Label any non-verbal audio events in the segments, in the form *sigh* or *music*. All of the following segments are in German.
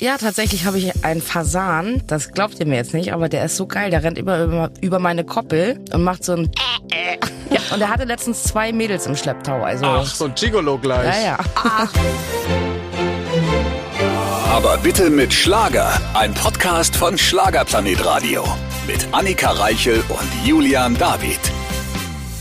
Ja, tatsächlich habe ich einen Fasan. Das glaubt ihr mir jetzt nicht, aber der ist so geil. Der rennt immer über, über meine Koppel und macht so ein. Äh, äh. Ja, und er hatte letztens zwei Mädels im Schlepptau. Also. Ach, so ein Gigolo gleich. Ja, ja. Aber bitte mit Schlager. Ein Podcast von Schlagerplanet Radio. Mit Annika Reichel und Julian David.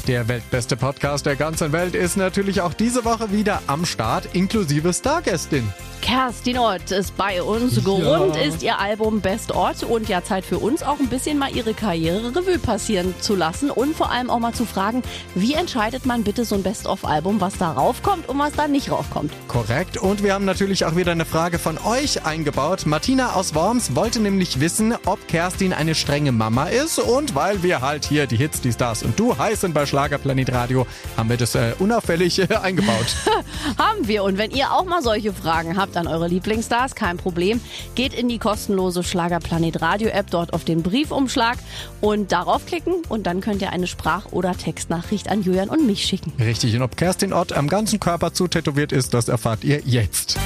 Der weltbeste Podcast der ganzen Welt ist natürlich auch diese Woche wieder am Start, inklusive Stargästin. Kerstin Ott ist bei uns. Grund ist ihr Album Best Ott und ja Zeit für uns auch ein bisschen mal ihre Karriere Revue passieren zu lassen und vor allem auch mal zu fragen, wie entscheidet man bitte so ein Best-of-Album, was da raufkommt und was da nicht raufkommt. Korrekt. Und wir haben natürlich auch wieder eine Frage von euch eingebaut. Martina aus Worms wollte nämlich wissen, ob Kerstin eine strenge Mama ist und weil wir halt hier die Hits, die Stars und du heißen bei Schlagerplanet Radio, haben wir das äh, unauffällig äh, eingebaut. *laughs* Haben wir und wenn ihr auch mal solche Fragen habt an eure Lieblingsstars, kein Problem. Geht in die kostenlose Schlagerplanet Radio App, dort auf den Briefumschlag und darauf klicken und dann könnt ihr eine Sprach- oder Textnachricht an Julian und mich schicken. Richtig. Und ob Kerstin Ott am ganzen Körper zutätowiert ist, das erfahrt ihr jetzt.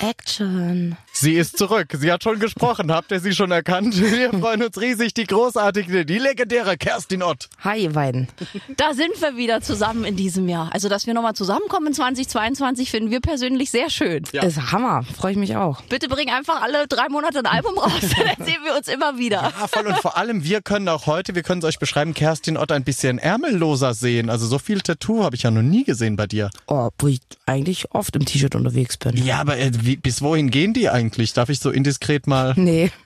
Action. Sie ist zurück. Sie hat schon gesprochen. Habt ihr sie schon erkannt? *laughs* Wir freuen uns riesig. Die großartige, die legendäre Kerstin Ott. Hi, ihr beiden. Da sind wir wieder zusammen in diesem Jahr. Also, dass wir nochmal zusammenkommen in 2022, finden wir persönlich sehr schön. Ja. Ist Hammer. Freue ich mich auch. Bitte bring einfach alle drei Monate ein Album raus, *laughs* dann *laughs* sehen wir uns immer wieder. Ja, voll. Und vor allem, wir können auch heute, wir können es euch beschreiben, Kerstin Ott ein bisschen ärmelloser sehen. Also so viel Tattoo habe ich ja noch nie gesehen bei dir. Oh, wo ich eigentlich oft im T-Shirt unterwegs bin. Ja, aber äh, wie, bis wohin gehen die eigentlich? Darf ich so indiskret mal... Nee. *laughs*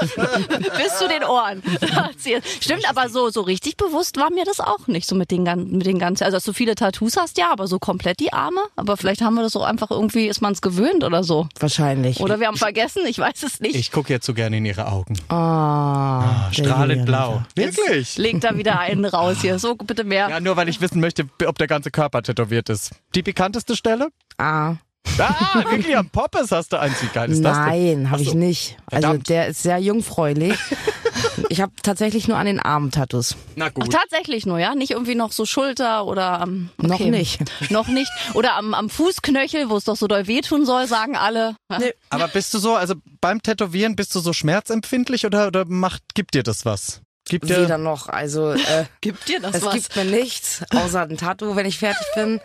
Bis zu den Ohren. *laughs* Stimmt, aber so, so richtig bewusst war mir das auch nicht. So mit den, mit den ganzen, also dass du viele Tattoos hast, ja, aber so komplett die Arme. Aber vielleicht haben wir das so einfach irgendwie, ist man es gewöhnt oder so. Wahrscheinlich. Oder wir haben vergessen, ich weiß es nicht. Ich gucke jetzt so gerne in ihre Augen. Ah, der Strahlend blau. Wirklich? Leg da wieder einen raus hier. So, bitte mehr. Ja, nur weil ich wissen möchte, ob der ganze Körper tätowiert ist. Die bekannteste Stelle? Ah, Ah, wirklich am Poppes hast du eins. Wie geil ist das denn? nein, habe Ach ich nicht. Also Verdammt. der ist sehr jungfräulich. ich habe tatsächlich nur an den Armen Tattoos. Na Ach, gut. tatsächlich nur, ja? Nicht irgendwie noch so Schulter oder am. Noch nicht. Noch nicht. Oder am, am Fußknöchel, wo es doch so doll wehtun soll, sagen alle. Aber bist du so, also beim Tätowieren bist du so schmerzempfindlich oder, oder macht, gibt dir das was? Gibt dir, Weder noch. Also äh, *laughs* Gibt dir das es was? gibt mir nichts, außer ein Tattoo, wenn ich fertig bin.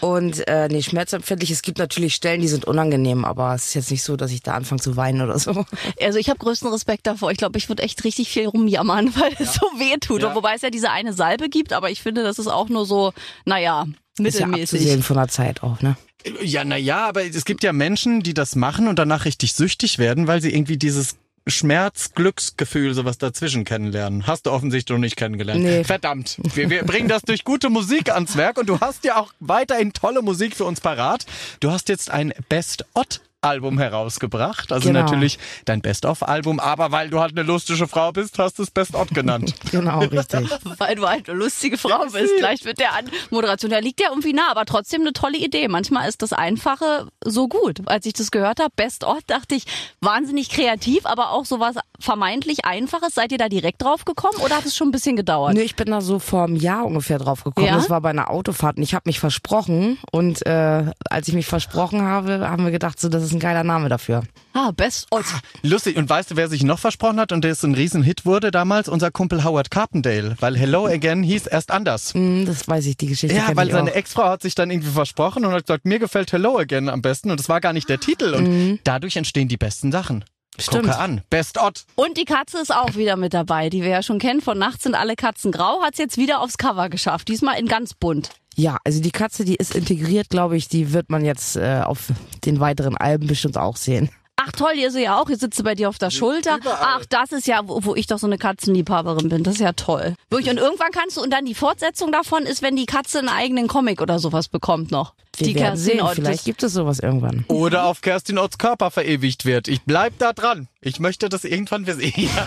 Und äh, nee, schmerzempfindlich. Es gibt natürlich Stellen, die sind unangenehm, aber es ist jetzt nicht so, dass ich da anfange zu weinen oder so. *laughs* Also ich habe größten Respekt davor. Ich glaube, ich würde echt richtig viel rumjammern, *laughs* weil es so weh tut. Ja. Wobei es ja diese eine Salbe gibt, aber ich finde, das ist auch nur so, naja, Ist ja mittelmäßig. abzusehen von der Zeit auch, ne? ja, na ja, aber es gibt ja Menschen, die das machen und danach richtig süchtig werden, weil sie irgendwie dieses Schmerz-Glücksgefühl, sowas dazwischen kennenlernen. Hast du offensichtlich noch nicht kennengelernt. Nee. Verdammt. Wir, wir bringen das durch gute Musik ans Werk und du hast ja auch weiterhin tolle Musik für uns parat. Du hast jetzt ein Best-Ott Album herausgebracht, also Genau. natürlich dein Best-of-Album, aber weil du halt eine lustige Frau bist, hast du es Best-Ott genannt. *laughs* Genau, richtig. *laughs* Weil du halt eine lustige Frau bist. Gleich mit der Moderation. Da liegt ja irgendwie nah, aber trotzdem eine tolle Idee. Manchmal ist das Einfache so gut. Als ich das gehört habe, Best of, dachte ich, wahnsinnig kreativ, aber auch sowas vermeintlich Einfaches. Seid ihr da direkt drauf gekommen oder hat es schon ein bisschen gedauert? Nö, ich bin da so vor einem Jahr ungefähr drauf gekommen. Ja? Das war bei einer Autofahrt und ich habe mich versprochen. Und äh, als ich mich versprochen habe, haben wir gedacht, so das ist ein geiler Name dafür. Ah, Best of. Lustig. Und weißt du, wer sich noch versprochen hat und der ist ein Riesenhit wurde damals? Unser Kumpel Howard Carpendale. Weil Hello Again hieß erst anders. Hm, das weiß ich, die Geschichte. Ja, weil ich seine. Ex-Frau hat sich dann irgendwie versprochen und hat gesagt, mir gefällt Hello Again am besten und das war gar nicht der Titel und dadurch entstehen die besten Sachen. Stimmt. Gucke an. Best Odd. Und die Katze ist auch wieder mit dabei, die wir ja schon kennen. Von Nachts sind alle Katzen grau, hat es jetzt wieder aufs Cover geschafft. Diesmal in ganz bunt. Ja, also die Katze, die ist integriert, glaube ich, die wird man jetzt äh, auf den weiteren Alben bestimmt auch sehen. Ach toll, ihr seht ja auch, ihr sitzt bei dir auf der Schulter. Ach, das ist ja, wo, wo ich doch so eine Katzenliebhaberin bin. Das ist ja toll. Wirklich, und irgendwann kannst du, und dann die Fortsetzung davon ist, wenn die Katze einen eigenen Comic oder sowas bekommt noch. Wir die Kerstin sehen, Ott, vielleicht gibt es sowas irgendwann. Oder auf Kerstin Otts Körper verewigt wird. Ich bleib da dran. Ich möchte das irgendwann wir sehen. *laughs*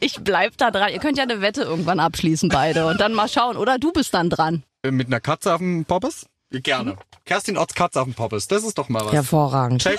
Ich bleib da dran. Ihr könnt ja eine Wette irgendwann abschließen, beide. Und dann mal schauen. Oder du bist dann dran. Mit einer Katze auf dem Poppes? Gerne. Kerstin Otts Katze auf dem Poppes. Das ist doch mal was. Hervorragend. Check.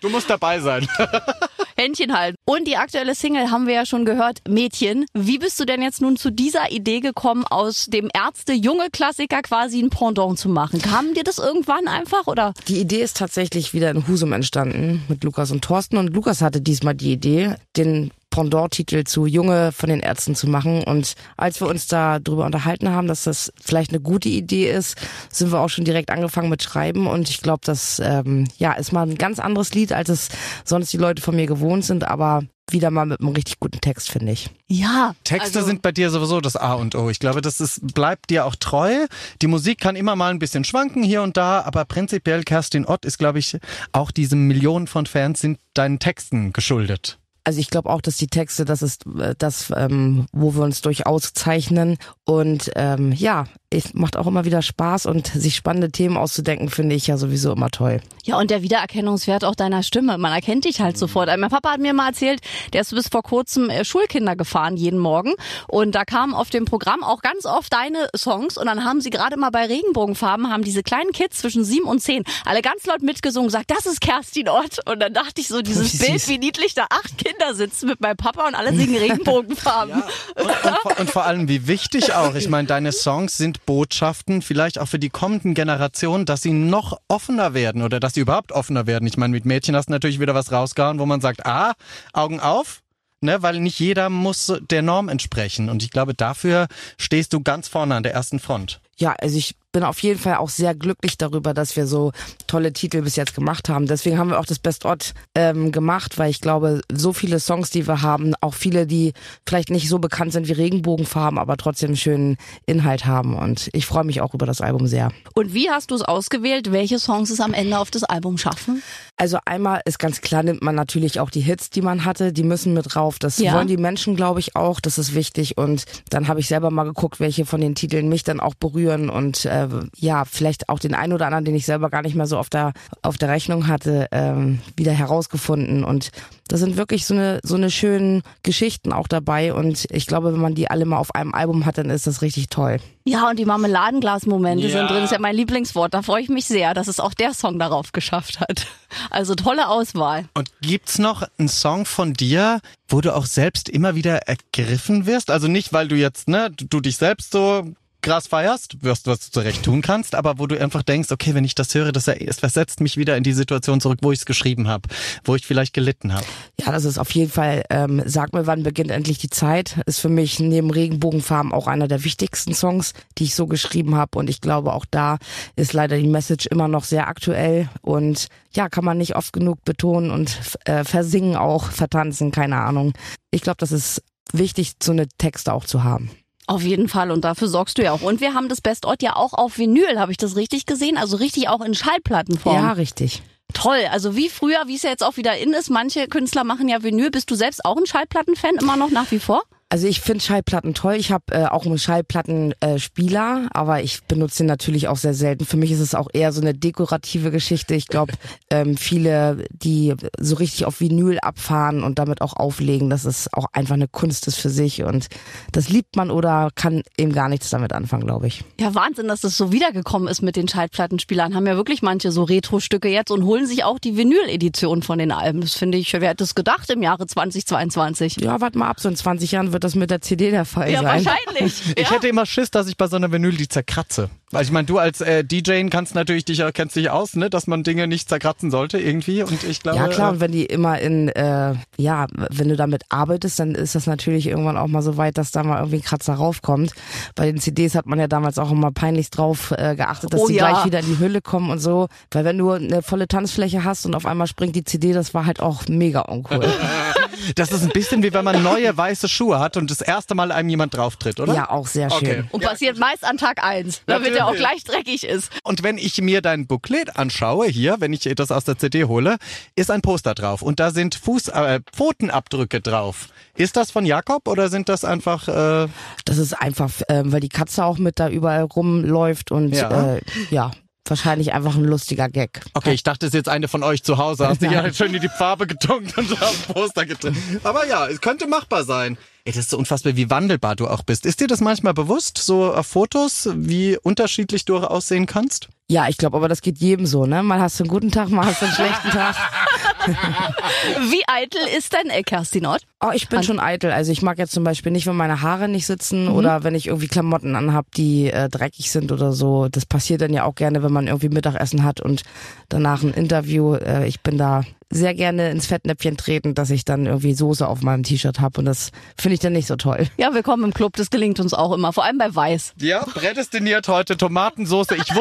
Du musst dabei sein. *laughs* Händchen halten. Und die aktuelle Single haben wir ja schon gehört, Mädchen. Wie bist du denn jetzt nun zu dieser Idee gekommen, aus dem Ärzte-Junge-Klassiker quasi ein Pendant zu machen? Kam dir das irgendwann einfach oder? Die Idee ist tatsächlich wieder in Husum entstanden mit Lukas und Thorsten. Und Lukas hatte diesmal die Idee, den Pendant-Titel zu Junge von den Ärzten zu machen. Und als wir uns da drüber unterhalten haben, dass das vielleicht eine gute Idee ist, sind wir auch schon direkt angefangen mit Schreiben. Und ich glaube, das ähm, ja ist mal ein ganz anderes Lied, als es sonst die Leute von mir gewohnt sind. Aber wieder mal mit einem richtig guten Text, finde ich. Ja. Texte also, sind bei dir sowieso das A und O. Ich glaube, das ist, bleibt dir auch treu. Die Musik kann immer mal ein bisschen schwanken hier und da, aber prinzipiell Kerstin Ott ist, glaube ich, auch diese Millionen von Fans sind deinen Texten geschuldet. Also ich glaube auch, dass die Texte, das ist äh, das, ähm, wo wir uns durchaus zeichnen. Und ähm, ja, es macht auch immer wieder Spaß und sich spannende Themen auszudenken, finde ich ja sowieso immer toll. Ja, und der Wiedererkennungswert auch deiner Stimme. Man erkennt dich halt sofort. Mein Papa hat mir mal erzählt, der ist bis vor kurzem äh, Schulkinder gefahren, jeden Morgen. Und da kamen auf dem Programm auch ganz oft deine Songs. Und dann haben sie gerade mal bei Regenbogenfarben, haben diese kleinen Kids zwischen sieben und zehn alle ganz laut mitgesungen, gesagt, das ist Kerstin Ott. Und dann dachte ich so, dieses *laughs* wie Bild, wie niedlich da acht Kinder sitzen mit meinem Papa und alle singen *laughs* Regenbogenfarben. Ja. Und, und, und vor allem, wie wichtig auch. Ich meine, deine Songs sind Botschaften, vielleicht auch für die kommenden Generationen, dass sie noch offener werden oder dass sie überhaupt offener werden. Ich meine, mit Mädchen hast du natürlich wieder was rausgehauen, wo man sagt, ah, Augen auf, ne, weil nicht jeder muss der Norm entsprechen. Und ich glaube, dafür stehst du ganz vorne an der ersten Front. Ja, also ich bin auf jeden Fall auch sehr glücklich darüber, dass wir so tolle Titel bis jetzt gemacht haben. Deswegen haben wir auch das Best Ort ähm, gemacht, weil ich glaube, so viele Songs, die wir haben, auch viele, die vielleicht nicht so bekannt sind wie Regenbogenfarben, aber trotzdem schönen Inhalt haben. Und ich freue mich auch über das Album sehr. Und wie hast du es ausgewählt, welche Songs es am Ende auf das Album schaffen? Also einmal ist ganz klar, nimmt man natürlich auch die Hits, die man hatte, die müssen mit drauf. Das ja. wollen die Menschen, glaube ich, auch. Das ist wichtig. Und dann habe ich selber mal geguckt, welche von den Titeln mich dann auch berühren und äh, ja, vielleicht auch den einen oder anderen, den ich selber gar nicht mehr so auf der auf der Rechnung hatte, ähm, wieder herausgefunden. Und da sind wirklich so eine so eine schönen Geschichten auch dabei. Und ich glaube, wenn man die alle mal auf einem Album hat, dann ist das richtig toll. Ja, und die Marmeladenglas-Momente ja. sind drin. Das ist ja mein Lieblingswort. Da freue ich mich sehr, dass es auch der Song darauf geschafft hat. Also tolle Auswahl. Und gibt's noch einen Song von dir, wo du auch selbst immer wieder ergriffen wirst? Also nicht, weil du jetzt, ne, du dich selbst so krass feierst, wirst, was du zurecht tun kannst, aber wo du einfach denkst, okay, wenn ich das höre, das versetzt mich wieder in die Situation zurück, wo ich es geschrieben habe, wo ich vielleicht gelitten habe. Ja, das ist auf jeden Fall, ähm, sag mir, wann beginnt endlich die Zeit, ist für mich neben Regenbogenfarben auch einer der wichtigsten Songs, die ich so geschrieben habe und ich glaube, auch da ist leider die Message immer noch sehr aktuell und ja, kann man nicht oft genug betonen und äh, versingen auch, vertanzen, keine Ahnung. Ich glaube, das ist wichtig, so eine Texte auch zu haben. Auf jeden Fall und dafür sorgst du ja auch. Und wir haben das Best Ort ja auch auf Vinyl, habe ich das richtig gesehen? Also richtig auch in Schallplattenform. Ja, richtig. Toll, also wie früher, wie es ja jetzt auch wieder in ist. Manche Künstler machen ja Vinyl. Bist du selbst auch ein Schallplattenfan immer noch nach wie vor? Also ich finde Schallplatten toll. Ich habe äh, auch einen Schallplattenspieler, äh, aber ich benutze ihn natürlich auch sehr selten. Für mich ist es auch eher so eine dekorative Geschichte. Ich glaube, *laughs* ähm, viele, die so richtig auf Vinyl abfahren und damit auch auflegen, dass es auch einfach eine Kunst ist für sich und das liebt man oder kann eben gar nichts damit anfangen, glaube ich. Ja, Wahnsinn, dass das so wiedergekommen ist mit den Schallplattenspielern. Haben ja wirklich manche so Retro-Stücke jetzt und holen sich auch die Vinyl-Edition von den Alben. Das finde ich, wer hätte es gedacht im Jahre 2022? Ja, warte mal ab, so in 20 Jahren wird wird das mit der CD der Fall ja, sein. *laughs* Ja, wahrscheinlich. Ich hätte immer Schiss, dass ich bei so einer Vinyl die zerkratze. Weil ich meine, du als äh, DJ kannst natürlich dich kennst dich aus, ne, dass man Dinge nicht zerkratzen sollte irgendwie. Und ich glaube. Ja klar, und wenn die immer in, äh, ja, wenn du damit arbeitest, dann ist das natürlich irgendwann auch mal so weit, dass da mal irgendwie ein Kratzer raufkommt. Bei den CDs hat man ja damals auch immer peinlich drauf äh, geachtet, dass oh, die ja. gleich wieder in die Hülle kommen und so. Weil wenn du eine volle Tanzfläche hast und auf einmal springt die CD, das war halt auch mega uncool. *laughs* *laughs* das ist ein bisschen wie wenn man neue weiße Schuhe hat und das erste Mal einem jemand drauftritt, oder? Ja, auch sehr schön. Okay. Und passiert meist an Tag eins. Damit der auch gleich dreckig ist. Und wenn ich mir dein Booklet anschaue, hier, wenn ich das aus der CD hole, ist ein Poster drauf und da sind Fuß, äh, Pfotenabdrücke drauf. Ist das von Jakob oder sind das einfach? Äh das ist einfach, äh, weil die Katze auch mit da überall rumläuft und ja, äh, ja wahrscheinlich einfach ein lustiger Gag. Okay, ich dachte, es ist jetzt eine von euch zu Hause. Hast du ja schön in die Farbe getunkt und da ein Poster getrennt. Aber ja, es könnte machbar sein. Ey, das ist so unfassbar, wie wandelbar du auch bist. Ist dir das manchmal bewusst, so auf Fotos, wie unterschiedlich du aussehen kannst? Ja, ich glaube, aber das geht jedem so, ne? Mal hast du einen guten Tag, mal hast du einen schlechten Tag. *laughs* Wie eitel ist denn äh, Kerstin Ott? Oh, ich bin An schon eitel. Also ich mag jetzt zum Beispiel nicht, wenn meine Haare nicht sitzen mhm. oder wenn ich irgendwie Klamotten anhab, die äh, dreckig sind oder so. Das passiert dann ja auch gerne, wenn man irgendwie Mittagessen hat und danach ein Interview. Äh, ich bin da sehr gerne ins Fettnäpfchen treten, dass ich dann irgendwie Soße auf meinem T-Shirt habe und das finde ich dann nicht so toll. Ja, willkommen im Club, das gelingt uns auch immer, vor allem bei Weiß. Ja, prädestiniert heute Tomatensoße. Ich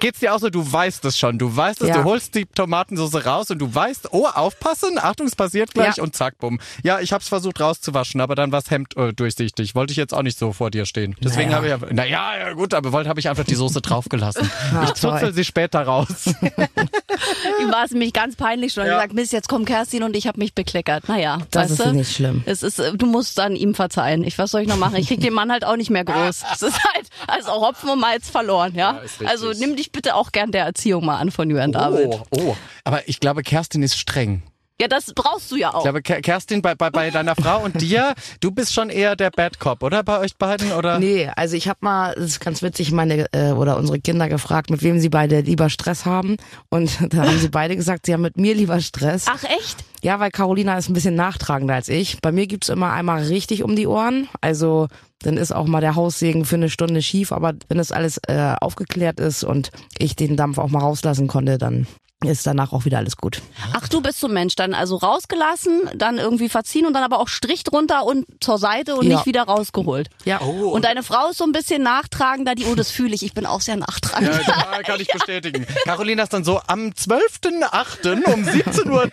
geht's dir auch so, du weißt es schon, du weißt es, ja. du holst die Tomatensoße raus und du weißt, oh, aufpassen, Achtung, es passiert gleich ja. und zack, bumm. Ja, ich hab's versucht rauszuwaschen, aber dann war's Hemd äh, durchsichtig. Wollte ich jetzt auch nicht so vor dir stehen. Deswegen naja. habe ich, naja, ja gut, aber wollte habe ich einfach die Soße draufgelassen. *laughs* Ich zuzel sie später raus. Ihm war es nämlich ganz peinlich schon. Ja. gesagt, Mist, jetzt kommt Kerstin und ich habe mich bekleckert. Naja, das ist du? nicht schlimm. Es ist, du musst dann ihm verzeihen. Ich, was soll ich noch machen? Ich krieg den Mann halt auch nicht mehr groß. *laughs* Es ist halt, also Hopfen und Malz verloren, ja. ja also nimm dich bitte auch gern der Erziehung mal an von Jürgen oh, David. Oh, aber ich glaube, Kerstin ist streng. Ja, das brauchst du ja auch. Ich glaube, Kerstin, bei, bei, bei deiner Frau und dir, du bist schon eher der Bad Cop, oder? Bei euch beiden, oder? Nee, also ich habe mal, das ist ganz witzig, meine äh, oder unsere Kinder gefragt, mit wem sie beide lieber Stress haben. Und *laughs* da haben sie beide gesagt, sie haben mit mir lieber Stress. Ach echt? Ja, weil Carolina ist ein bisschen nachtragender als ich. Bei mir gibt's immer einmal richtig um die Ohren. Also dann ist auch mal der Haussegen für eine Stunde schief, aber wenn das alles äh, aufgeklärt ist und ich den Dampf auch mal rauslassen konnte, dann ist danach auch wieder alles gut. Ach, du bist so ein Mensch, dann also rausgelassen, dann irgendwie verziehen und dann aber auch Strich drunter und zur Seite und ja. nicht wieder rausgeholt. Ja. Oh. Und deine Frau ist so ein bisschen nachtragender, die, oh, das fühle ich, ich bin auch sehr nachtragend. Ja, *laughs* kann ich bestätigen. Carolina ist dann so, am 12.8. um 17.12 Uhr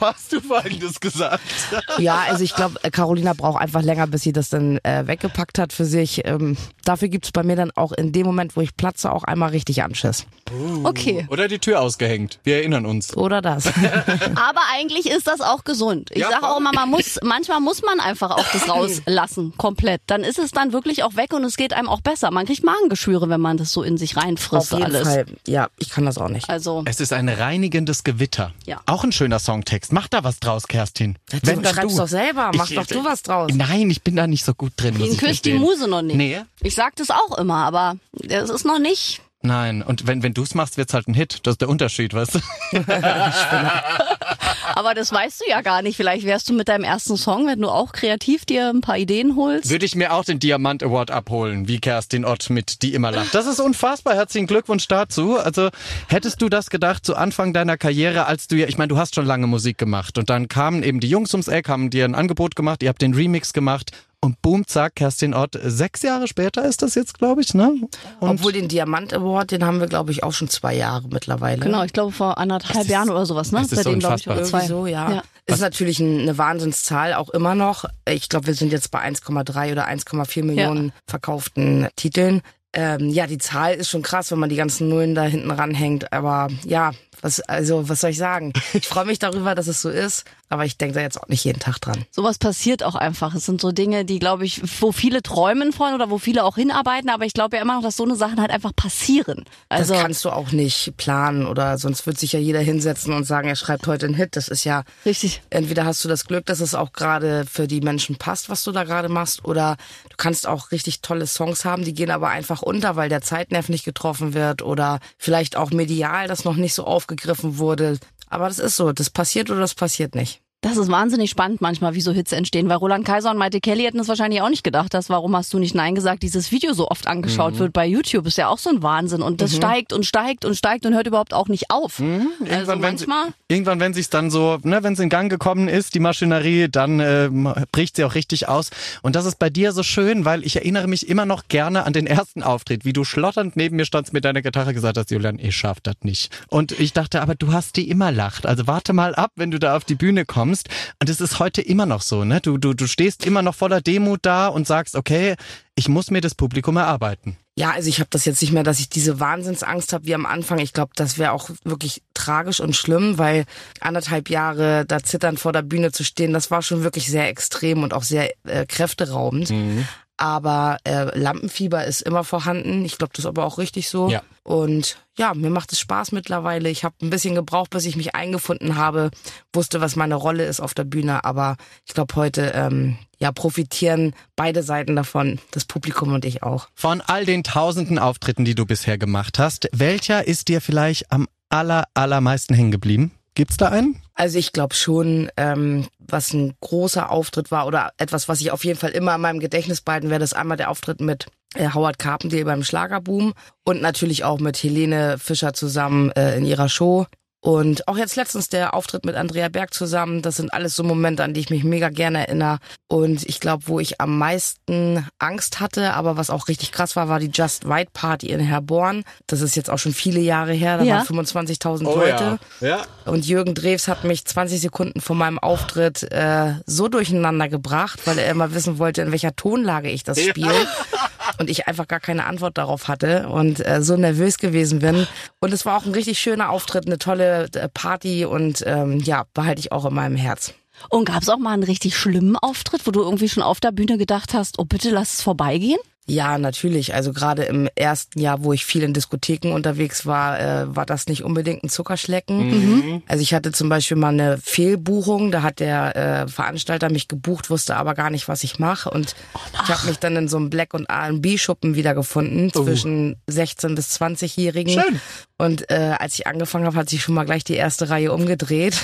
hast du Folgendes gesagt. Ja, also ich glaube, Carolina braucht einfach länger, bis sie das dann äh, weggepackt hat für sich. Ähm, dafür gibt's bei mir dann auch in dem Moment, wo ich platze, auch einmal richtig Anschiss. Uh. Okay. Oder die Tür ausgehängt. Wir erinnern uns. Oder das. *laughs* Aber eigentlich ist das auch gesund. Ich ja, sage auch immer, man muss, manchmal muss man einfach auch das *clears throat* rauslassen, komplett. Dann ist es dann wirklich auch weg und es geht einem auch besser. Man kriegt Magengeschwüre, wenn man das so in sich reinfrisst Auf jeden alles. Fall. Ja, ich kann das auch nicht. Also. Es ist ein reinigendes Gewitter. Ja. Auch ein schöner Songtext. Mach da was draus, Kerstin. Ja, du wenn schreibst du. doch selber. Mach ich, doch du was draus. Nein, ich bin da nicht so gut drin. Den küsst die Muse noch nicht. Nee. Ich sag das auch immer, aber es ist noch nicht Nein, und wenn, wenn du es machst, wird's halt ein Hit. Das ist der Unterschied, weißt du? *laughs* Aber das weißt du ja gar nicht. Vielleicht wärst du mit deinem ersten Song, wenn du auch kreativ dir ein paar Ideen holst. Würde ich mir auch den Diamant Award abholen, wie Kerstin Ott mit Die immer lacht. Das ist unfassbar. Herzlichen Glückwunsch dazu. Also hättest du das gedacht zu Anfang deiner Karriere, als du ja, ich meine, du hast schon lange Musik gemacht und dann kamen eben die Jungs ums Eck, haben dir ein Angebot gemacht, ihr habt den Remix gemacht und boom, zack, Kerstin Ott. Sechs Jahre später ist das jetzt, glaube ich, ne? Und Obwohl den Diamant Award, den haben wir, glaube ich, auch schon zwei Jahre mittlerweile. Genau, ich glaube vor anderthalb Jahren oder sowas, ne? Das ist so unfassbar. Ich, zwei. So, ja. ja. Ist natürlich eine Wahnsinnszahl, auch immer noch. Ich glaube, wir sind jetzt bei 1,3 oder 1,4 Millionen ja. verkauften Titeln. Ähm, ja, die Zahl ist schon krass, wenn man die ganzen Nullen da hinten ranhängt. Aber ja, was, also, was soll ich sagen? Ich freue mich darüber, dass es so ist, aber ich denke da jetzt auch nicht jeden Tag dran. Sowas passiert auch einfach. Es sind so Dinge, die, glaube ich, wo viele träumen von oder wo viele auch hinarbeiten, aber ich glaube ja immer noch, dass so eine Sachen halt einfach passieren. Also, das kannst du auch nicht planen oder sonst wird sich ja jeder hinsetzen und sagen, er schreibt heute einen Hit. Das ist ja richtig. Entweder hast du das Glück, dass es auch gerade für die Menschen passt, was du da gerade machst, oder du kannst auch richtig tolle Songs haben, die gehen aber einfach unter, weil der Zeitnerv nicht getroffen wird oder vielleicht auch medial das noch nicht so aufgeht aufgegriffen wurde. Aber das ist so, das passiert oder das passiert nicht. Das ist wahnsinnig spannend manchmal, wie so Hits entstehen, weil Roland Kaiser und Maite Kelly hätten es wahrscheinlich auch nicht gedacht, dass warum hast du nicht Nein gesagt, dieses Video so oft angeschaut mhm. wird bei YouTube, ist ja auch so ein Wahnsinn und das mhm. steigt und steigt und steigt und hört überhaupt auch nicht auf. Mhm. Irgendwann, also manchmal, wenn irgendwann, wenn sich's dann so, ne, wenn es in Gang gekommen ist, die Maschinerie, dann äh, bricht sie auch richtig aus. Und das ist bei dir so schön, weil ich erinnere mich immer noch gerne an den ersten Auftritt, wie du schlotternd neben mir standst mit deiner Gitarre gesagt hast, Julian, ich schaff das nicht. Und ich dachte, aber du hast die immer lacht. Also warte mal ab, wenn du da auf die Bühne kommst. Und es ist ist heute immer noch so, ne? Du, du, du stehst immer noch voller Demut da und sagst, okay, ich muss mir das Publikum erarbeiten. Ja, also ich habe das jetzt nicht mehr, dass ich diese Wahnsinnsangst habe wie am Anfang. Ich glaube, das wäre auch wirklich tragisch und schlimm, weil anderthalb Jahre da zitternd vor der Bühne zu stehen, das war schon wirklich sehr extrem und auch sehr äh, kräfteraubend. Mhm. Aber äh, Lampenfieber ist immer vorhanden. Ich glaube, das ist aber auch richtig so. Ja. Und ja, mir macht es Spaß mittlerweile. Ich habe ein bisschen gebraucht, bis ich mich eingefunden habe, wusste, was meine Rolle ist auf der Bühne. Aber ich glaube, heute ähm, ja profitieren beide Seiten davon, das Publikum und ich auch. Von all den tausenden Auftritten, die du bisher gemacht hast, welcher ist dir vielleicht am aller allermeisten hängen geblieben? Gibt's da einen? Also ich glaube schon, ähm, was ein großer Auftritt war oder etwas, was ich auf jeden Fall immer in meinem Gedächtnis behalten werde, ist einmal der Auftritt mit äh, Howard Carpendale beim Schlagerboom und natürlich auch mit Helene Fischer zusammen äh, in ihrer Show. Und auch jetzt letztens der Auftritt mit Andrea Berg zusammen, das sind alles so Momente, an die ich mich mega gerne erinnere. Und ich glaube, wo ich am meisten Angst hatte, aber was auch richtig krass war, war die Just Right Party in Herborn. Das ist jetzt auch schon viele Jahre her, da ja. waren 25.000 oh, Leute. Ja. ja. Und Jürgen Drews hat mich 20 Sekunden vor meinem Auftritt äh, so durcheinander gebracht, weil er immer wissen wollte, in welcher Tonlage ich das spiele. Ja. und ich einfach gar keine Antwort darauf hatte und äh, so nervös gewesen bin. Und es war auch ein richtig schöner Auftritt, eine tolle äh, Party und ähm, ja, behalte ich auch in meinem Herz. Und gab es auch mal einen richtig schlimmen Auftritt, wo du irgendwie schon auf der Bühne gedacht hast, oh bitte lass es vorbeigehen? Ja, natürlich. Also gerade im ersten Jahr, wo ich viel in Diskotheken unterwegs war, äh, war das nicht unbedingt ein Zuckerschlecken. Mhm. Also ich hatte zum Beispiel mal eine Fehlbuchung. Da hat der äh, Veranstalter mich gebucht, wusste aber gar nicht, was ich mache. Und oh, ich habe mich dann in so einem Black- und R&B-Schuppen wiedergefunden oh. zwischen 16- bis 20-Jährigen. Schön. Und äh, als ich angefangen habe, hat sich schon mal gleich die erste Reihe umgedreht.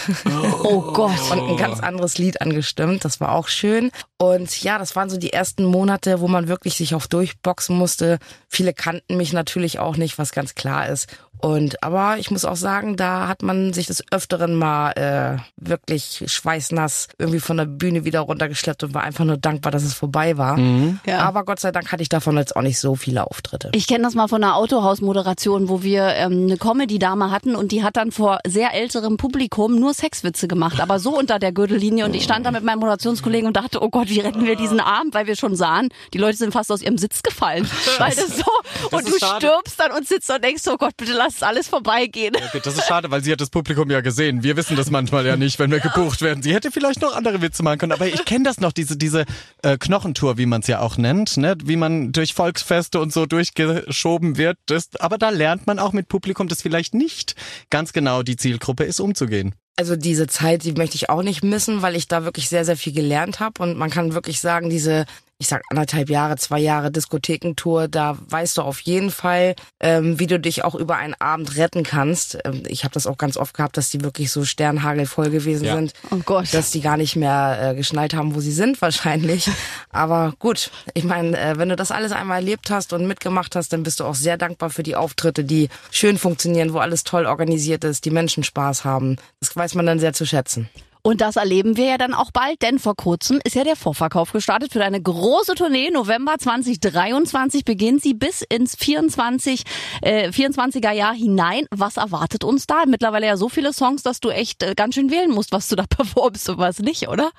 Oh Gott. Und ein ganz anderes Lied angestimmt. Das war auch schön. Und ja, das waren so die ersten Monate, wo man wirklich sich auf durchboxen musste. Viele kannten mich natürlich auch nicht, was ganz klar ist. Und aber ich muss auch sagen, da hat man sich des Öfteren mal äh, wirklich schweißnass irgendwie von der Bühne wieder runtergeschleppt und war einfach nur dankbar, dass es vorbei war. Mhm. Ja. Aber Gott sei Dank hatte ich davon jetzt auch nicht so viele Auftritte. Ich kenne das mal von einer Autohausmoderation, wo wir ähm, eine Comedy-Dame hatten und die hat dann vor sehr älterem Publikum nur Sexwitze gemacht, aber so unter der Gürtellinie und ich stand da mit meinem Moderationskollegen und dachte, oh Gott, wie retten wir diesen Abend, weil wir schon sahen, die Leute sind fast aus ihrem Sitz gefallen, weil das so das und du schade. stirbst dann und sitzt und denkst, oh Gott, bitte lass alles vorbeigehen. Okay, das ist schade, weil sie hat das Publikum ja gesehen. Wir wissen das manchmal ja nicht, wenn wir gebucht werden. Sie hätte vielleicht noch andere Witze machen können, aber ich kenne das noch, diese, diese äh, Knochentour, wie man es ja auch nennt, ne? wie man durch Volksfeste und so durchgeschoben wird. Das, aber da lernt man auch mit Publikum, das vielleicht nicht ganz genau die Zielgruppe ist, umzugehen. Also diese Zeit, die möchte ich auch nicht missen, weil ich da wirklich sehr, sehr viel gelernt habe. Und man kann wirklich sagen, diese ich sag anderthalb Jahre, zwei Jahre Diskothekentour, da weißt du auf jeden Fall, ähm, wie du dich auch über einen Abend retten kannst. Ähm, ich habe das auch ganz oft gehabt, dass die wirklich so sternhagelvoll gewesen ja. sind, oh Gott. dass die gar nicht mehr äh, geschnallt haben, wo sie sind *laughs* wahrscheinlich. Aber gut, ich meine, äh, wenn du das alles einmal erlebt hast und mitgemacht hast, dann bist du auch sehr dankbar für die Auftritte, die schön funktionieren, wo alles toll organisiert ist, die Menschen Spaß haben. Das weiß man dann sehr zu schätzen. Und das erleben wir ja dann auch bald, denn vor kurzem ist ja der Vorverkauf gestartet für eine große Tournee. November 2023 beginnt sie bis ins 24, äh, 24er Jahr hinein. Was erwartet uns da? Mittlerweile ja so viele Songs, dass du echt äh, ganz schön wählen musst, was du da *laughs* performst und was nicht, oder?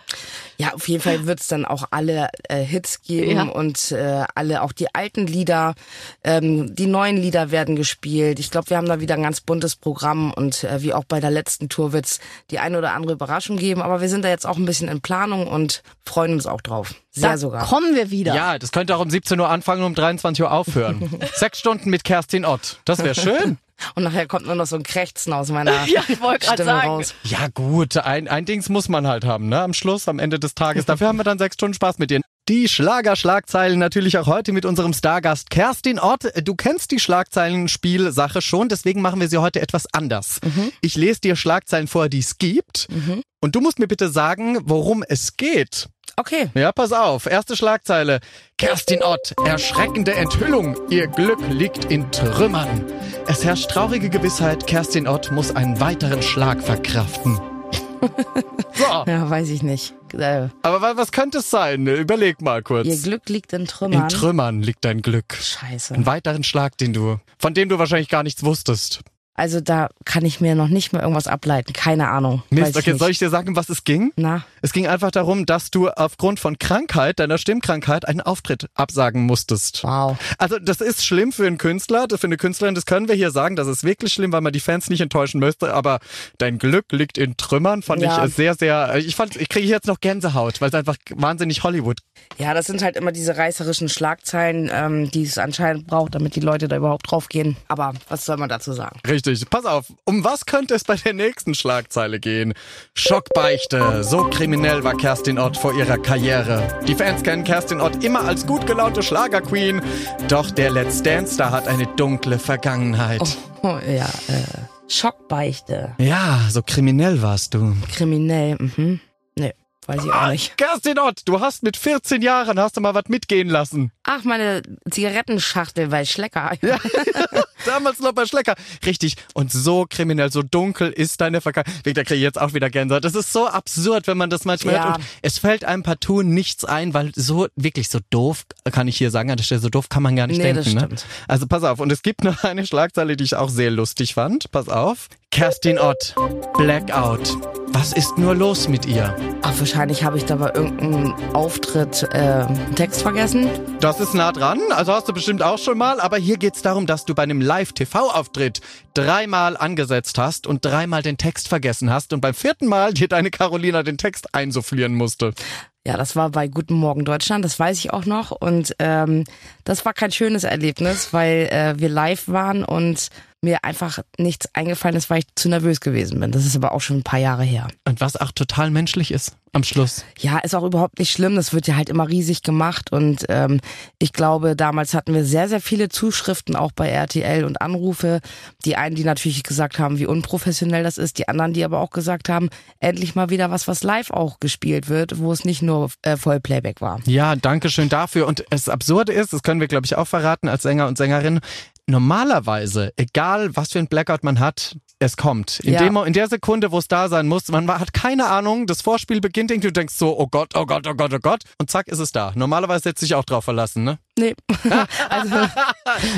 Ja, auf jeden Fall wird's dann auch alle äh, Hits geben ja. und äh, alle, auch die alten Lieder, ähm, die neuen Lieder werden gespielt. Ich glaube, wir haben da wieder ein ganz buntes Programm und äh, wie auch bei der letzten Tour wird's die eine oder andere Überraschung geben, aber wir sind da jetzt auch ein bisschen in Planung und freuen uns auch drauf. Sehr da sogar. Kommen wir wieder. Ja, das könnte auch um 17 Uhr anfangen und um 23 Uhr aufhören. *laughs* Sechs Stunden mit Kerstin Ott. Das wäre schön. *laughs* Und nachher kommt nur noch so ein Krächzen aus meiner *laughs* ja, ich Stimme sagen. raus. Ja gut, ein, ein Dings muss man halt haben, ne? Am Schluss, am Ende des Tages. Dafür haben wir dann sechs Stunden Spaß mit dir. Die Schlagerschlagzeilen natürlich auch heute mit unserem Stargast Kerstin Ott. Du kennst die Schlagzeilenspielsache schon, deswegen machen wir sie heute etwas anders. Mhm. Ich lese dir Schlagzeilen vor, die es gibt. Mhm. Und du musst mir bitte sagen, worum es geht. Okay. Ja, pass auf. Erste Schlagzeile. Kerstin Ott, erschreckende Enthüllung. Ihr Glück liegt in Trümmern. Es herrscht traurige Gewissheit, Kerstin Ott muss einen weiteren Schlag verkraften. *laughs* so. Ja, weiß ich nicht. Äh, Aber was könnte es sein? Überleg mal kurz. Ihr Glück liegt in Trümmern. In Trümmern liegt dein Glück. Scheiße. Einen weiteren Schlag, den du, von dem du wahrscheinlich gar nichts wusstest. Also da kann ich mir noch nicht mal irgendwas ableiten. Keine Ahnung. Mist, okay, nicht. soll ich dir sagen, was es ging? Na. Es ging einfach darum, dass du aufgrund von Krankheit, deiner Stimmkrankheit, einen Auftritt absagen musstest. Wow. Also das ist schlimm für einen Künstler, für eine Künstlerin, das können wir hier sagen, das ist wirklich schlimm, weil man die Fans nicht enttäuschen möchte, aber dein Glück liegt in Trümmern, fand ja. ich sehr, sehr, ich fand, ich kriege jetzt noch Gänsehaut, weil es einfach wahnsinnig Hollywood. Ja, das sind halt immer diese reißerischen Schlagzeilen, ähm, die es anscheinend braucht, damit die Leute da überhaupt draufgehen. Aber was soll man dazu sagen? Richtig. Pass auf, um was könnte es bei der nächsten Schlagzeile gehen? Schockbeichte. So kriminell war Kerstin Ott vor ihrer Karriere. Die Fans kennen Kerstin Ott immer als gut gelaunte Schlagerqueen. Doch der Let's Dance Star hat eine dunkle Vergangenheit. Oh, oh ja, äh. Schockbeichte. Ja, so kriminell warst du. Kriminell, mhm. Nee, weiß ich auch nicht. Kerstin Ott, du hast mit 14 Jahren, hast du mal was mitgehen lassen. Ach, meine Zigarettenschachtel bei Schlecker. Ja, *laughs* damals noch bei Schlecker. Richtig. Und so kriminell, so dunkel ist deine Vergangenheit. Da kriege ich jetzt auch wieder Gänsehaut. Das ist so absurd, wenn man das manchmal Ja. hört. Und es fällt einem partout nichts ein, weil so, wirklich so doof, kann ich hier sagen, an der Stelle, so doof kann man gar nicht Nee, denken. ne? Also pass auf. Und es gibt noch eine Schlagzeile, die ich auch sehr lustig fand. Pass auf. Kerstin Ott, Blackout. Was ist nur los mit ihr? Ach, wahrscheinlich habe ich da bei irgendeinem Auftritt äh, Text vergessen. Das ist nah dran, also hast du bestimmt auch schon mal, aber hier geht's darum, dass du bei einem Live-TV-Auftritt dreimal angesetzt hast und dreimal den Text vergessen hast und beim vierten Mal dir deine Carolina den Text einsufflieren musste. Ja, das war bei Guten Morgen Deutschland, das weiß ich auch noch. Und ähm, das war kein schönes Erlebnis, weil äh, wir live waren und mir einfach nichts eingefallen ist, weil ich zu nervös gewesen bin. Das ist aber auch schon ein paar Jahre her. Und was auch total menschlich ist am Schluss. Ja, ist auch überhaupt nicht schlimm. Das wird ja halt immer riesig gemacht. Und ähm, ich glaube, damals hatten wir sehr, sehr viele Zuschriften auch bei RTL und Anrufe. Die einen, die natürlich gesagt haben, wie unprofessionell das ist. Die anderen, die aber auch gesagt haben, endlich mal wieder was, was live auch gespielt wird, wo es nicht nur äh, Vollplayback war. Ja, danke schön dafür. Und das Absurde ist, das können wir, glaube ich, auch verraten als Sänger und Sängerin, normalerweise, egal was für ein Blackout man hat, es kommt. In, Ja. dem, in der Sekunde, wo es da sein muss, man hat keine Ahnung, das Vorspiel beginnt irgendwie, du denkst so, oh Gott, oh Gott, oh Gott, oh Gott. Und zack, ist es da. Normalerweise hätte sich auch drauf verlassen, ne? Nee. *laughs* also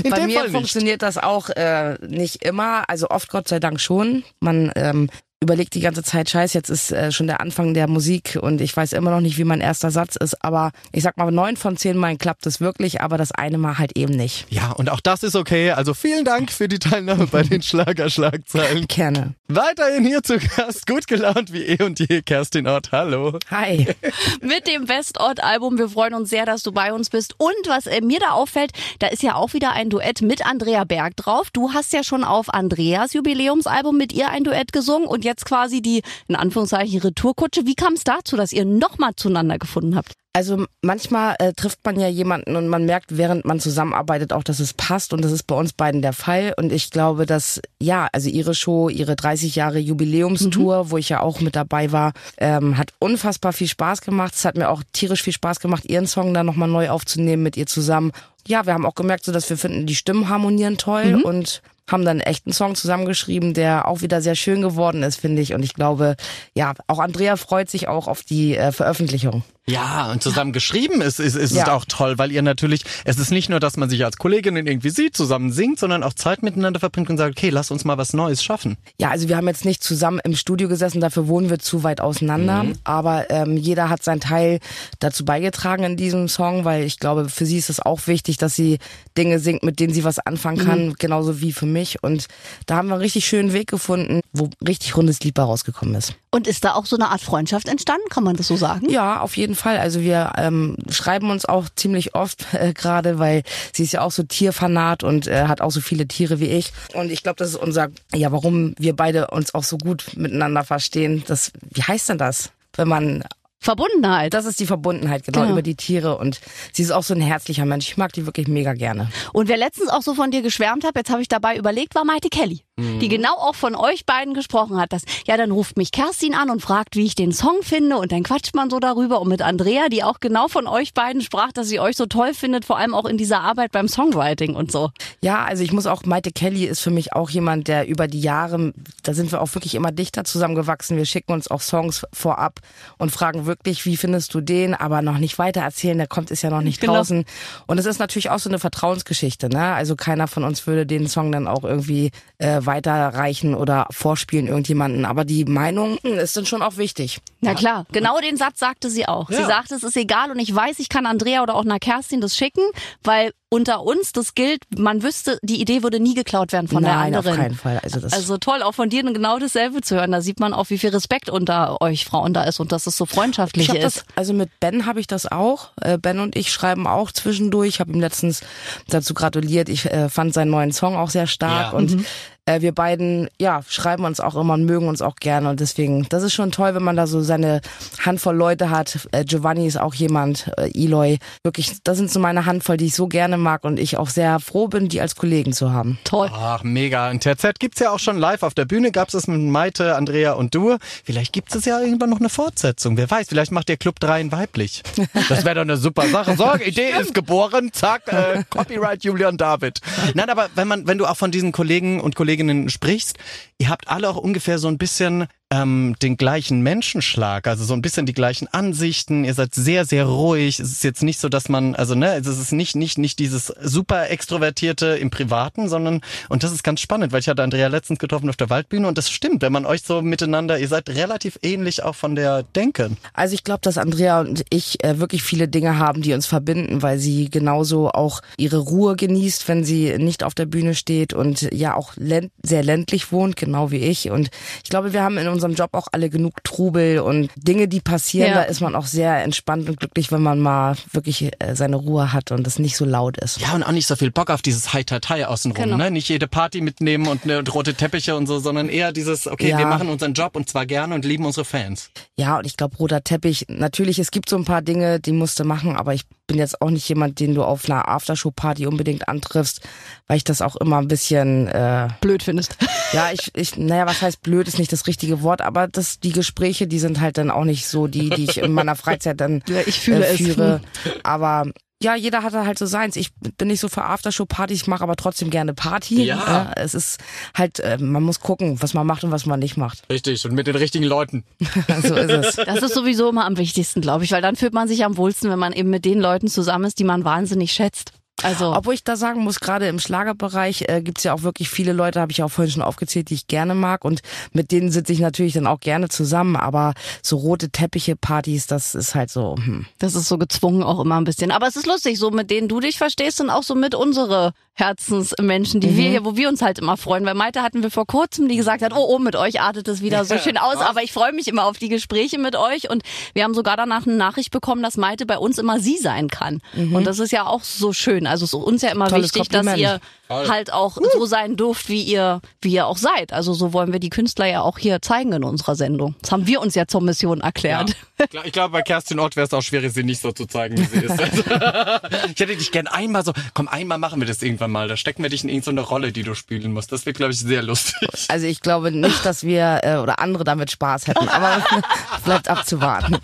In bei dem mir funktioniert das auch äh, nicht immer. Also oft Gott sei Dank schon. Man ähm, überlegt die ganze Zeit, scheiß, jetzt ist äh, schon der Anfang der Musik und ich weiß immer noch nicht, wie mein erster Satz ist. Aber ich sag mal, neun von zehn Mal klappt es wirklich, aber das eine Mal halt eben nicht. Ja, und auch das ist okay. Also vielen Dank für die Teilnahme bei den *laughs* Schlagerschlagzeilen. Gerne. Weiterhin hier zu Gast, gut gelaunt wie eh und je, Kerstin Ott. Hallo. Hi. *laughs* mit dem Westort-Album. Wir freuen uns sehr, dass du bei uns bist. Und was äh, mir da auffällt, da ist ja auch wieder ein Duett mit Andrea Berg drauf. Du hast ja schon auf Andreas Jubiläumsalbum mit ihr ein Duett gesungen und jetzt quasi die, in Anführungszeichen, Retourkutsche. Wie kam es dazu, dass ihr nochmal zueinander gefunden habt? Also manchmal äh, trifft man ja jemanden und man merkt, während man zusammenarbeitet, auch, dass es passt und das ist bei uns beiden der Fall. Und ich glaube, dass ja, also ihre Show, ihre 30 Jahre Jubiläumstour, wo ich ja auch mit dabei war, ähm, hat unfassbar viel Spaß gemacht. Es hat mir auch tierisch viel Spaß gemacht, ihren Song dann nochmal neu aufzunehmen mit ihr zusammen. Ja, wir haben auch gemerkt, so dass wir finden, die Stimmen harmonieren toll und haben dann echt einen Song zusammengeschrieben, der auch wieder sehr schön geworden ist, finde ich. Und ich glaube, ja, auch Andrea freut sich auch auf die äh, Veröffentlichung. Ja, und zusammen geschrieben ist, ist, ist es Ja. auch toll, weil ihr natürlich, es ist nicht nur, dass man sich als Kolleginnen irgendwie sieht, zusammen singt, sondern auch Zeit miteinander verbringt und sagt, okay, lass uns mal was Neues schaffen. Ja, also wir haben jetzt nicht zusammen im Studio gesessen, dafür wohnen wir zu weit auseinander. Aber ähm, jeder hat seinen Teil dazu beigetragen in diesem Song, weil ich glaube, für sie ist es auch wichtig, dass sie Dinge singt, mit denen sie was anfangen kann, genauso wie für mich. Und da haben wir einen richtig schönen Weg gefunden, wo richtig rundes Lied bei rausgekommen ist. Und ist da auch so eine Art Freundschaft entstanden, kann man das so sagen? Ja, auf jeden Fall. Also wir ähm, schreiben uns auch ziemlich oft äh, gerade, weil sie ist ja auch so Tierfanat und äh, hat auch so viele Tiere wie ich. Und ich glaube, das ist unser, ja, warum wir beide uns auch so gut miteinander verstehen. Das, wie heißt denn das? Wenn man Verbundenheit. das ist die Verbundenheit, genau, Genau. über die Tiere. Und sie ist auch so ein herzlicher Mensch. Ich mag die wirklich mega gerne. Und wer letztens auch so von dir geschwärmt hat, jetzt habe ich dabei überlegt, war Maite Kelly, die genau auch von euch beiden gesprochen hat. Dass, ja, dann ruft mich Kerstin an und fragt, wie ich den Song finde und dann quatscht man so darüber. Und mit Andrea, die auch genau von euch beiden sprach, dass sie euch so toll findet, vor allem auch in dieser Arbeit beim Songwriting und so. Ja, also ich muss auch, Maite Kelly ist für mich auch jemand, der über die Jahre, da sind wir auch wirklich immer dichter zusammengewachsen. Wir schicken uns auch Songs vorab und fragen wirklich, wie findest du den, aber noch nicht weiter erzählen, der kommt, ist ja noch nicht Genau. draußen. Und es ist natürlich auch so eine Vertrauensgeschichte, ne? Also keiner von uns würde den Song dann auch irgendwie äh, weiterreichen oder vorspielen irgendjemanden. Aber die Meinung hm, ist dann schon auch wichtig. Na klar, genau den Satz sagte sie auch. Sie Ja. sagte, es ist egal und ich weiß, ich kann Andrea oder auch einer Kerstin das schicken, weil unter uns das gilt, man wüsste, die Idee würde nie geklaut werden von Nein, der auf anderen. keinen Fall. Also das Also toll, auch von dir genau dasselbe zu hören. Da sieht man auch, wie viel Respekt unter euch Frauen da ist und dass es so freundschaftlich Ich hab ist. das, also mit Ben habe ich das auch. Äh, Ben und ich schreiben auch zwischendurch. Ich habe ihm letztens dazu gratuliert. Ich äh, fand seinen neuen Song auch sehr stark Ja. und äh, wir beiden, ja, schreiben uns auch immer und mögen uns auch gerne und deswegen, das ist schon toll, wenn man da so seine Handvoll Leute hat. Giovanni ist auch jemand, Eloy, wirklich, das sind so meine Handvoll, die ich so gerne mag und ich auch sehr froh bin, die als Kollegen zu haben. Toll. Ach, mega. Ein TZ gibt's ja auch schon live auf der Bühne. Gab's es mit Maite, Andrea und du. Vielleicht gibt es ja irgendwann noch eine Fortsetzung. Wer weiß, vielleicht macht ihr Club 3 in weiblich. *laughs* Das wäre doch eine super Sache. So, Idee ist geboren. Zack, äh, Copyright Julian David. Nein, aber wenn man, wenn du auch von diesen Kollegen und Kolleginnen sprichst, ihr habt alle auch ungefähr so ein bisschen ähm, den gleichen Menschenschlag, also so ein bisschen die gleichen Ansichten. Ihr seid sehr, sehr ruhig. Es ist jetzt nicht so, dass man, also ne, es ist nicht nicht nicht dieses super extrovertierte im Privaten, sondern und das ist ganz spannend, weil ich hatte Andrea letztens getroffen auf der Waldbühne und das stimmt, wenn man euch so miteinander, ihr seid relativ ähnlich auch von der Denke. Also ich glaube, dass Andrea und ich äh, wirklich viele Dinge haben, die uns verbinden, weil sie genauso auch ihre Ruhe genießt, wenn sie nicht auf der Bühne steht und ja auch sehr ländlich wohnt, genau wie ich. Und ich glaube, wir haben in unserem Job auch alle genug Trubel und Dinge, die passieren. Ja. Da ist man auch sehr entspannt und glücklich, wenn man mal wirklich äh, seine Ruhe hat und es nicht so laut ist. Ja, und auch nicht so viel Bock auf dieses High-Tai-Tai außenrum. Genau. Ne? Nicht jede Party mitnehmen und, ne, und rote Teppiche und so, sondern eher dieses, okay, ja. wir machen unseren Job und zwar gerne und lieben unsere Fans. Ja, und ich glaube, roter Teppich, natürlich, es gibt so ein paar Dinge, die musst du machen, aber ich bin jetzt auch nicht jemand, den du auf einer Aftershow-Party unbedingt antriffst, weil ich das auch immer ein bisschen äh, blöd findest. Ja, ich, ich, naja, was heißt blöd ist nicht das richtige Wort, aber das, die Gespräche, die sind halt dann auch nicht so die, die ich in meiner Freizeit dann *laughs* ja, ich fühle äh, führe. Es. *laughs* Aber ja, jeder hat halt so seins. Ich bin nicht so für Aftershow-Partys, ich mache aber trotzdem gerne Party. Ja. ja. Es ist halt, äh, man muss gucken, was man macht und was man nicht macht. Richtig, und mit den richtigen Leuten. *laughs* so ist es. Das ist sowieso immer am wichtigsten, glaube ich, weil dann fühlt man sich am wohlsten, wenn man eben mit den Leuten zusammen ist, die man wahnsinnig schätzt. Also, obwohl ich da sagen muss, gerade im Schlagerbereich äh, gibt's ja auch wirklich viele Leute, habe ich auch vorhin schon aufgezählt, die ich gerne mag und mit denen sitze ich natürlich dann auch gerne zusammen, aber so rote Teppiche Partys, das ist halt so. Hm. Das ist so gezwungen auch immer ein bisschen, aber es ist lustig, so mit denen du dich verstehst und auch so mit unsere Herzensmenschen, die mhm. wir hier, wo wir uns halt immer freuen, weil Maite hatten wir vor kurzem, die gesagt hat, oh, oh, mit euch artet es wieder so schön aus, aber ich freue mich immer auf die Gespräche mit euch und wir haben sogar danach eine Nachricht bekommen, dass Maite bei uns immer sie sein kann mhm. und das ist ja auch so schön, also es ist uns ja immer Tolles wichtig, Kompliment. dass ihr halt auch uh. so sein durft, wie ihr, wie ihr auch seid. Also so wollen wir die Künstler ja auch hier zeigen in unserer Sendung. Das haben wir uns ja zur Mission erklärt. Ja. Ich glaube, bei Kerstin Ott wäre es auch schwierig, sie nicht so zu zeigen, wie sie ist. *laughs* *laughs* ich hätte dich gern einmal so, komm, einmal machen wir das irgendwann mal. Da stecken wir dich in irgendeine Rolle, die du spielen musst. Das wird, glaube ich, sehr lustig. Also ich glaube nicht, dass wir äh, oder andere damit Spaß hätten, aber *laughs* bleibt abzuwarten.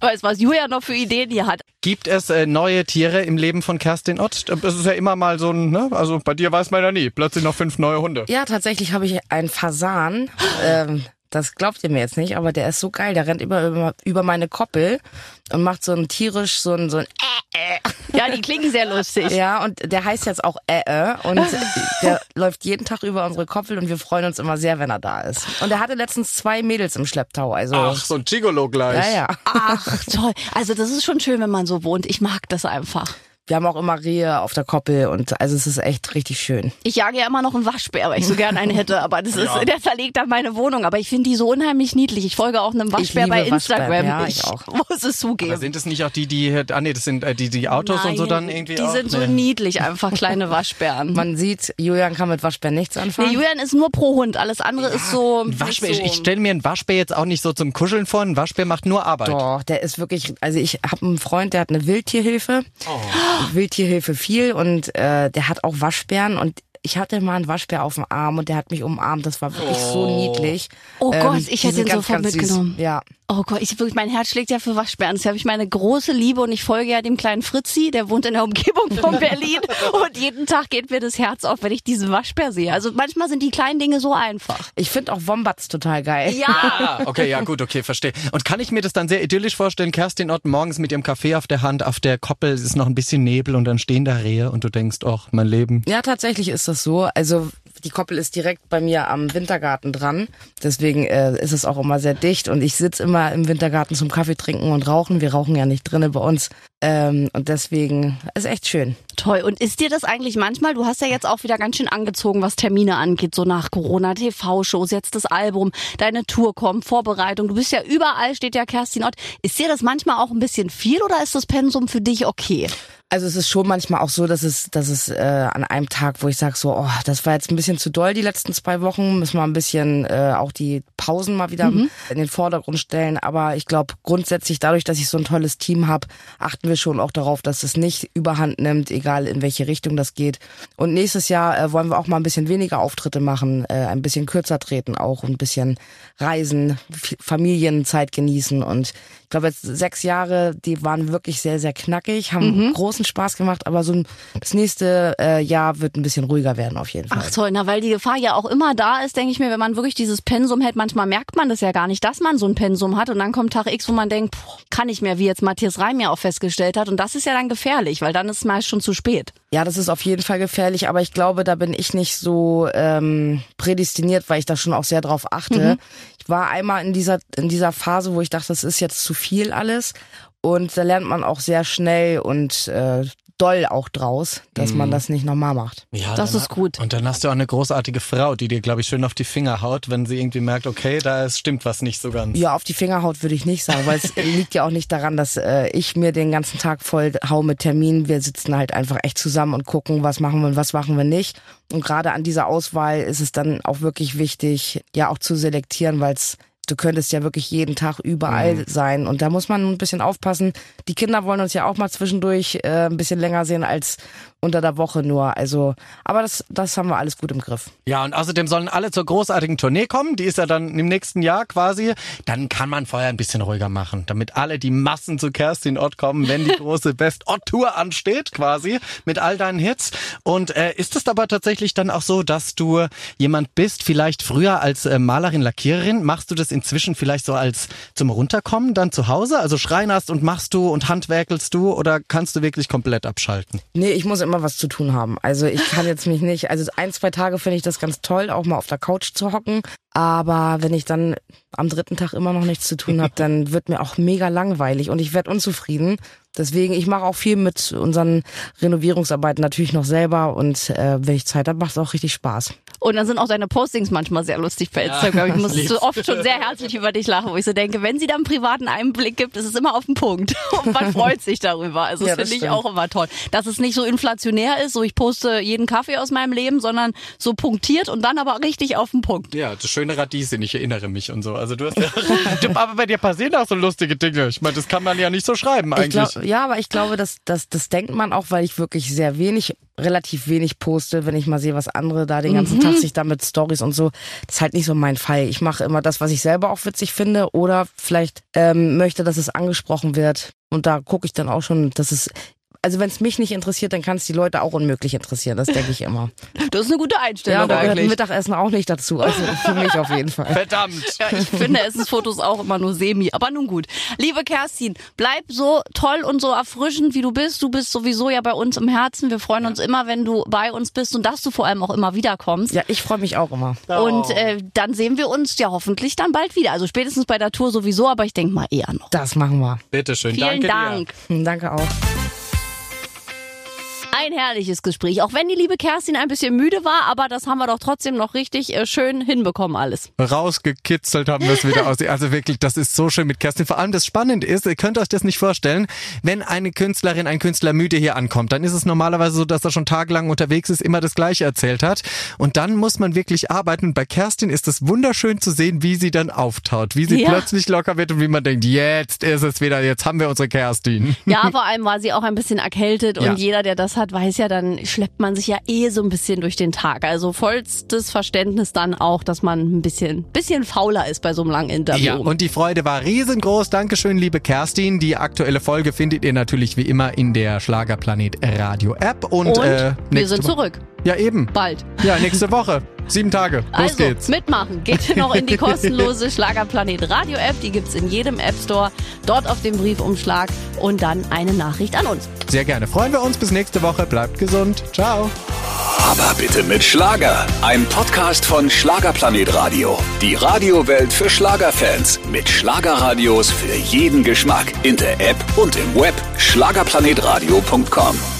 Weißt was Julia noch für Ideen hier hat. Gibt es äh, neue Tiere im Leben von Kerstin Ott? Das ist ja immer mal so ein, ne? Also bei dir weiß man ja nie. Plötzlich noch fünf neue Hunde. Ja, tatsächlich habe ich einen Fasan. Ähm, das glaubt ihr mir jetzt nicht, aber der ist so geil. Der rennt über, über, über meine Koppel und macht so ein tierisch, so ein, so ein äh, äh. Ja, die klingen sehr lustig. Ja, und der heißt jetzt auch äh, äh und der läuft jeden Tag über unsere Koppel und wir freuen uns immer sehr, wenn er da ist. Und er hatte letztens zwei Mädels im Schlepptau. Also Ach, so ein Gigolo gleich. Ja, ja. Ach, toll. Also das ist schon schön, wenn man so wohnt. Ich mag das einfach. Wir haben auch immer Rehe auf der Koppel und also es ist echt richtig schön. Ich jage ja immer noch einen Waschbär, weil ich so gerne einen hätte, aber das ist, ja. der zerlegt dann meine Wohnung. Aber ich finde die so unheimlich niedlich. Ich folge auch einem Waschbär bei Instagram. Ja, ich, ich auch. muss es zugeben. Aber sind es nicht auch die, die, ah nee, das sind äh, die, die Autos Nein, und so dann irgendwie Die auch? sind so nee. niedlich, einfach kleine Waschbären. Man sieht, Julian kann mit Waschbären nichts anfangen. Nee, Julian ist nur pro Hund, alles andere ja, ist so. Waschbär, so. ich stelle mir einen Waschbär jetzt auch nicht so zum Kuscheln vor. Ein Waschbär macht nur Arbeit. Doch, der ist wirklich, also ich habe einen Freund, der hat eine Wildtierhilfe. Oh. Wildtierhilfe viel und äh, der hat auch Waschbären und ich hatte mal einen Waschbär auf dem Arm und der hat mich umarmt. Das war wirklich oh. so niedlich. Oh ähm, Gott, ich hätte ihn ganz, sofort ganz mitgenommen. Süß. Ja. Oh Gott, ich wirklich, mein Herz schlägt ja für Waschbären. Das habe ich meine große Liebe und ich folge ja dem kleinen Fritzi, der wohnt in der Umgebung von Berlin *laughs* und jeden Tag geht mir das Herz auf, wenn ich diesen Waschbär sehe. Also manchmal sind die kleinen Dinge so einfach. Ich finde auch Wombats total geil. Ja. Ah, okay, ja gut, okay, verstehe. Und kann ich mir das dann sehr idyllisch vorstellen, Kerstin Ott morgens mit ihrem Kaffee auf der Hand, auf der Koppel, es ist noch ein bisschen Nebel und dann stehen da Rehe und du denkst, ach, mein Leben. Ja, tatsächlich ist das so. Also die Koppel ist direkt bei mir am Wintergarten dran. Deswegen äh, ist es auch immer sehr dicht und ich sitze immer im Wintergarten zum Kaffee trinken und rauchen. Wir rauchen ja nicht drinnen bei uns. Ähm, und deswegen ist echt schön. Toll. Und ist dir das eigentlich manchmal, du hast ja jetzt auch wieder ganz schön angezogen, was Termine angeht, so nach Corona, TV-Shows, jetzt das Album, deine Tour kommt, Vorbereitung, du bist ja überall, steht ja Kerstin Ott. Ist dir das manchmal auch ein bisschen viel oder ist das Pensum für dich okay? Also es ist schon manchmal auch so, dass es, dass es äh, an einem Tag, wo ich sage so, oh, das war jetzt ein bisschen zu doll die letzten zwei Wochen, müssen wir ein bisschen äh, auch die Pausen mal wieder mhm. in den Vordergrund stellen. Aber ich glaube, grundsätzlich dadurch, dass ich so ein tolles Team habe, achten wir schon auch darauf, dass es nicht überhand nimmt, egal in welche Richtung das geht. Und nächstes Jahr äh, wollen wir auch mal ein bisschen weniger Auftritte machen, äh, ein bisschen kürzer treten auch, ein bisschen reisen, Familienzeit genießen. Und ich glaube, jetzt sechs Jahre, die waren wirklich sehr, sehr knackig, haben mhm. großen Spaß gemacht, aber so ein, das nächste äh, Jahr wird ein bisschen ruhiger werden auf jeden Fall. Ach toll, na weil die Gefahr ja auch immer da ist, denke ich mir, wenn man wirklich dieses Pensum hält, manchmal merkt man das ja gar nicht, dass man so ein Pensum hat und dann kommt Tag X, wo man denkt, boah, kann ich mehr, wie jetzt Matthias Reim ja auch festgestellt hat und das ist ja dann gefährlich, weil dann ist es meist schon zu spät. Ja, das ist auf jeden Fall gefährlich, aber ich glaube, da bin ich nicht so ähm, prädestiniert, weil ich da schon auch sehr drauf achte. Mhm. Ich war einmal in dieser in dieser Phase, wo ich dachte, das ist jetzt zu viel alles und da lernt man auch sehr schnell und äh, doll auch draus, dass mm. man mhm. das nicht nochmal macht. Ja, das ist gut. Und dann hast du auch eine großartige Frau, die dir, glaube ich, schön auf die Finger haut, wenn sie irgendwie merkt, okay, da stimmt was nicht so ganz. Ja, auf die Finger haut würde ich nicht sagen, weil es *laughs* liegt ja auch nicht daran, dass äh, ich mir den ganzen Tag voll hau mit Terminen. Wir sitzen halt einfach echt zusammen und gucken, was machen wir und was machen wir nicht. Und gerade an dieser Auswahl ist es dann auch wirklich wichtig, ja auch zu selektieren, weil es du könntest ja wirklich jeden Tag überall mhm. sein. Und da muss man ein bisschen aufpassen. Die Kinder wollen uns ja auch mal zwischendurch äh, ein bisschen länger sehen als unter der Woche nur. Also, aber das, das haben wir alles gut im Griff. Ja, und außerdem sollen alle zur großartigen Tournee kommen. Die ist ja dann im nächsten Jahr quasi. Dann kann man vorher ein bisschen ruhiger machen, damit alle die Massen zu Kerstin Ott kommen, wenn die große *laughs* Best Ott Tour ansteht, quasi mit all deinen Hits. Und äh, ist es aber tatsächlich dann auch so, dass du jemand bist, vielleicht früher als äh, Malerin, Lackiererin, machst du das inzwischen vielleicht so als zum Runterkommen dann zu Hause? Also schreinerst und machst du und handwerkelst du oder kannst du wirklich komplett abschalten? Nee, ich muss immer was zu tun haben. Also ich kann jetzt mich nicht, also ein, zwei Tage finde ich das ganz toll, auch mal auf der Couch zu hocken. Aber wenn ich dann am dritten Tag immer noch nichts zu tun habe, dann wird mir auch mega langweilig und ich werde unzufrieden. Deswegen, ich mache auch viel mit unseren Renovierungsarbeiten natürlich noch selber und äh, wenn ich Zeit habe, macht es auch richtig Spaß. Und dann sind auch deine Postings manchmal sehr lustig bei Instagram. Ja, ich muss so oft schon sehr herzlich über dich lachen, wo ich so denke, wenn sie dann privaten Einblick gibt, ist es immer auf den Punkt. *laughs* Und man freut sich darüber. Also ja, das finde ich auch immer toll. Dass es nicht so inflationär ist, so ich poste jeden Kaffee aus meinem Leben, sondern so punktiert und dann aber richtig auf den Punkt. Ja, das schöne Radieschen, ich erinnere mich und so. Also du hast ja, *laughs* aber bei dir passieren auch so lustige Dinge. Ich meine, das kann man ja nicht so schreiben eigentlich. Glaub, ja, aber ich glaube, das, das, das denkt man auch, weil ich wirklich sehr wenig relativ wenig poste, wenn ich mal sehe, was andere da den ganzen mhm. Tag sich damit Stories und so. Das ist halt nicht so mein Fall. Ich mache immer das, was ich selber auch witzig finde oder vielleicht ähm, möchte, dass es angesprochen wird. Und da gucke ich dann auch schon, dass es also wenn es mich nicht interessiert, dann kann es die Leute auch unmöglich interessieren. Das denke ich immer. *laughs* Das ist eine gute Einstellung. Ja, da gehört eigentlich. Mittagessen auch nicht dazu. Also für mich auf jeden Fall. Verdammt. Ja, ich finde Essensfotos auch immer nur semi. Aber nun gut. Liebe Kerstin, bleib so toll und so erfrischend, wie du bist. Du bist sowieso ja bei uns im Herzen. Wir freuen uns immer, wenn du bei uns bist und dass du vor allem auch immer wiederkommst. Ja, ich freue mich auch immer. Oh. Und äh, dann sehen wir uns ja hoffentlich dann bald wieder. Also spätestens bei der Tour sowieso, aber ich denke mal eher noch. Das machen wir. Bitteschön. Vielen Danke Dank. Dir. Danke auch. Ein herrliches Gespräch. Auch wenn die liebe Kerstin ein bisschen müde war, aber das haben wir doch trotzdem noch richtig äh, schön hinbekommen alles. Rausgekitzelt haben wir es wieder *laughs* aus. Also wirklich, das ist so schön mit Kerstin. Vor allem das Spannende ist, ihr könnt euch das nicht vorstellen, wenn eine Künstlerin, ein Künstler müde hier ankommt, dann ist es normalerweise so, dass er schon tagelang unterwegs ist, immer das Gleiche erzählt hat. Und dann muss man wirklich arbeiten. Und bei Kerstin ist es wunderschön zu sehen, wie sie dann auftaut, wie sie ja. plötzlich locker wird und wie man denkt, jetzt ist es wieder, jetzt haben wir unsere Kerstin. Ja, *laughs* vor allem war sie auch ein bisschen erkältet und ja. jeder, der das hat, hat, weiß ja, dann schleppt man sich ja eh so ein bisschen durch den Tag. Also vollstes Verständnis dann auch, dass man ein bisschen, bisschen fauler ist bei so einem langen Interview. Ja, und die Freude war riesengroß. Dankeschön, liebe Kerstin. Die aktuelle Folge findet ihr natürlich wie immer in der Schlagerplanet Radio App. Und, und äh, wir sind zurück. Ja, eben. Bald. Ja, nächste Woche. *laughs* Sieben Tage. Los also, geht's. mitmachen. Geht *laughs* noch in die kostenlose Schlagerplanet Radio App. Die gibt's in jedem App Store. Dort auf dem Briefumschlag und dann eine Nachricht an uns. Sehr gerne. Freuen wir uns. Bis nächste Woche. Bleibt gesund. Ciao. Aber bitte mit Schlager. Ein Podcast von Schlagerplanet Radio. Die Radiowelt für Schlagerfans. Mit Schlagerradios für jeden Geschmack. In der App und im Web. Schlagerplanetradio.com.